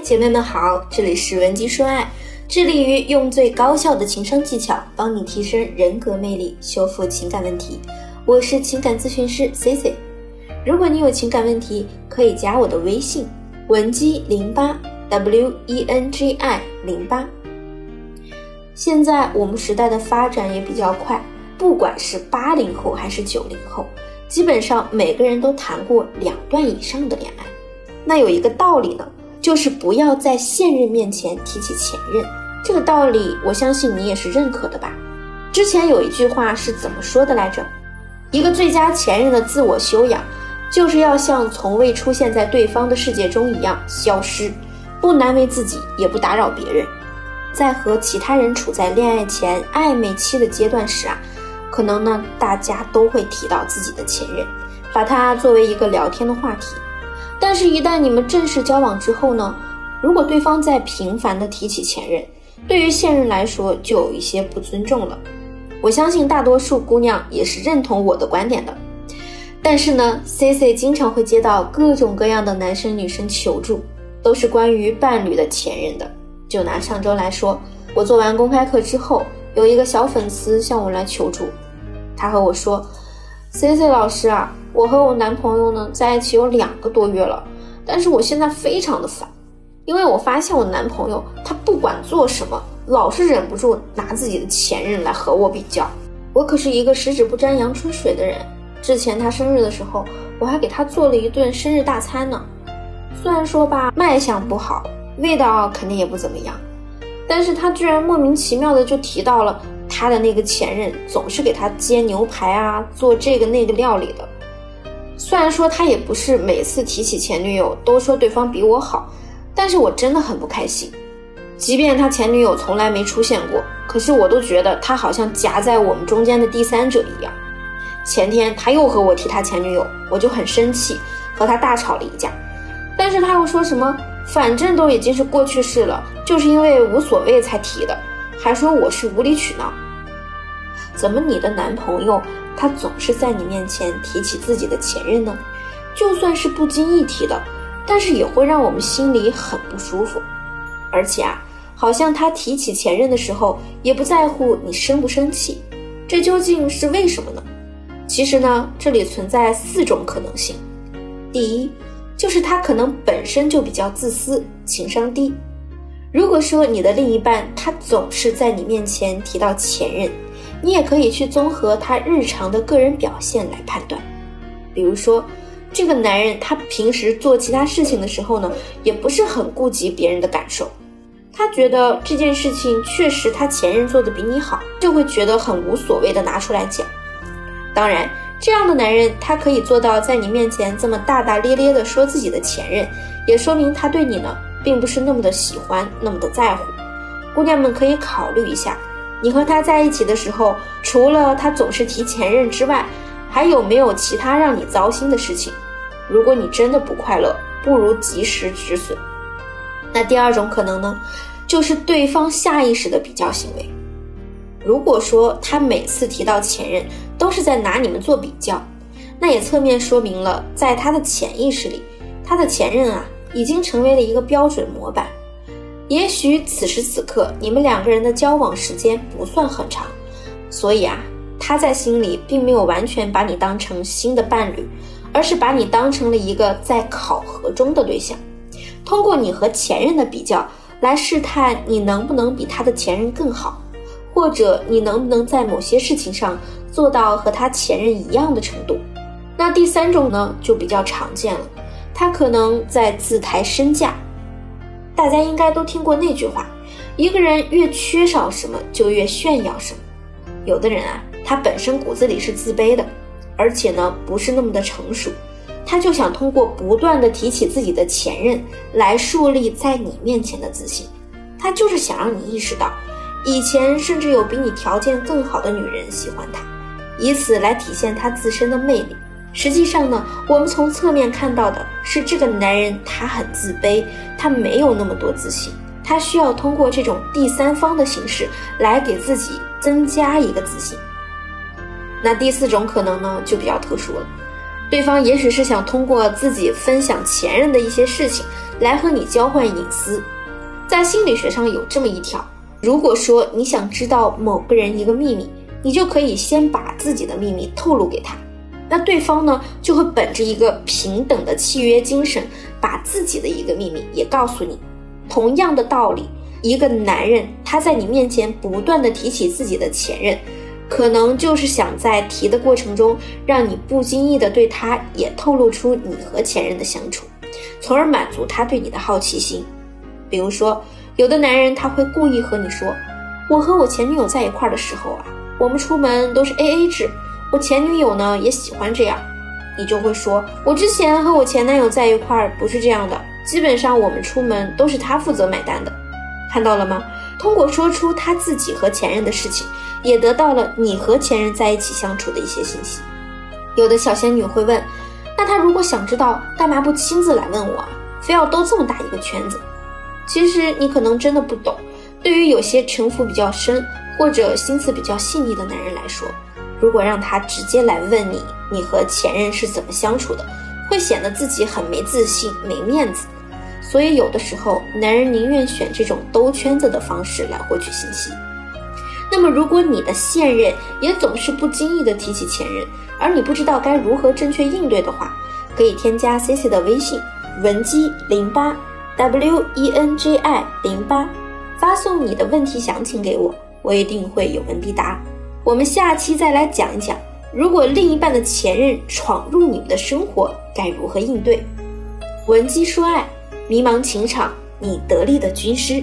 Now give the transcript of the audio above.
姐妹们好，这里是文姬说爱，致力于用最高效的情商技巧帮你提升人格魅力，修复情感问题。我是情感咨询师 C C。如果你有情感问题，可以加我的微信文姬零八 W E N G I 零八。现在我们时代的发展也比较快，不管是八零后还是九零后，基本上每个人都谈过两段以上的恋爱。那有一个道理呢。就是不要在现任面前提起前任，这个道理我相信你也是认可的吧？之前有一句话是怎么说的来着？一个最佳前任的自我修养，就是要像从未出现在对方的世界中一样消失，不难为自己，也不打扰别人。在和其他人处在恋爱前暧昧期的阶段时啊，可能呢大家都会提到自己的前任，把它作为一个聊天的话题。但是，一旦你们正式交往之后呢？如果对方在频繁的提起前任，对于现任来说就有一些不尊重了。我相信大多数姑娘也是认同我的观点的。但是呢，C C 经常会接到各种各样的男生女生求助，都是关于伴侣的前任的。就拿上周来说，我做完公开课之后，有一个小粉丝向我来求助，他和我说：“C C 老师啊。”我和我男朋友呢在一起有两个多月了，但是我现在非常的烦，因为我发现我男朋友他不管做什么，老是忍不住拿自己的前任来和我比较。我可是一个十指不沾阳春水的人，之前他生日的时候，我还给他做了一顿生日大餐呢。虽然说吧，卖相不好，味道肯定也不怎么样，但是他居然莫名其妙的就提到了他的那个前任总是给他煎牛排啊，做这个那个料理的。虽然说他也不是每次提起前女友都说对方比我好，但是我真的很不开心。即便他前女友从来没出现过，可是我都觉得他好像夹在我们中间的第三者一样。前天他又和我提他前女友，我就很生气，和他大吵了一架。但是他又说什么，反正都已经是过去式了，就是因为无所谓才提的，还说我是无理取闹。怎么你的男朋友？他总是在你面前提起自己的前任呢，就算是不经意提的，但是也会让我们心里很不舒服。而且啊，好像他提起前任的时候也不在乎你生不生气，这究竟是为什么呢？其实呢，这里存在四种可能性。第一，就是他可能本身就比较自私，情商低。如果说你的另一半他总是在你面前提到前任，你也可以去综合他日常的个人表现来判断，比如说，这个男人他平时做其他事情的时候呢，也不是很顾及别人的感受，他觉得这件事情确实他前任做的比你好，就会觉得很无所谓的拿出来讲。当然，这样的男人他可以做到在你面前这么大大咧咧的说自己的前任，也说明他对你呢并不是那么的喜欢，那么的在乎。姑娘们可以考虑一下。你和他在一起的时候，除了他总是提前任之外，还有没有其他让你糟心的事情？如果你真的不快乐，不如及时止损。那第二种可能呢，就是对方下意识的比较行为。如果说他每次提到前任都是在拿你们做比较，那也侧面说明了，在他的潜意识里，他的前任啊，已经成为了一个标准模板。也许此时此刻你们两个人的交往时间不算很长，所以啊，他在心里并没有完全把你当成新的伴侣，而是把你当成了一个在考核中的对象，通过你和前任的比较来试探你能不能比他的前任更好，或者你能不能在某些事情上做到和他前任一样的程度。那第三种呢，就比较常见了，他可能在自抬身价。大家应该都听过那句话：一个人越缺少什么，就越炫耀什么。有的人啊，他本身骨子里是自卑的，而且呢，不是那么的成熟，他就想通过不断的提起自己的前任，来树立在你面前的自信。他就是想让你意识到，以前甚至有比你条件更好的女人喜欢他，以此来体现他自身的魅力。实际上呢，我们从侧面看到的是这个男人他很自卑，他没有那么多自信，他需要通过这种第三方的形式来给自己增加一个自信。那第四种可能呢就比较特殊了，对方也许是想通过自己分享前任的一些事情来和你交换隐私。在心理学上有这么一条：如果说你想知道某个人一个秘密，你就可以先把自己的秘密透露给他，那对方呢就会本着一个平等的契约精神，把自己的一个秘密也告诉你。同样的道理，一个男人他在你面前不断的提起自己的前任。可能就是想在提的过程中，让你不经意的对他也透露出你和前任的相处，从而满足他对你的好奇心。比如说，有的男人他会故意和你说：“我和我前女友在一块儿的时候啊，我们出门都是 A A 制，我前女友呢也喜欢这样。”你就会说：“我之前和我前男友在一块儿不是这样的，基本上我们出门都是他负责买单的。”看到了吗？通过说出他自己和前任的事情。也得到了你和前任在一起相处的一些信息。有的小仙女会问：“那他如果想知道，干嘛不亲自来问我？非要兜这么大一个圈子？”其实你可能真的不懂。对于有些城府比较深或者心思比较细腻的男人来说，如果让他直接来问你，你和前任是怎么相处的，会显得自己很没自信、没面子。所以有的时候，男人宁愿选这种兜圈子的方式来获取信息。那么，如果你的现任也总是不经意的提起前任，而你不知道该如何正确应对的话，可以添加 C C 的微信文姬零八 W E N J I 零八，发送你的问题详情给我，我一定会有问必答。我们下期再来讲一讲，如果另一半的前任闯入你们的生活，该如何应对？文姬说爱，迷茫情场，你得力的军师。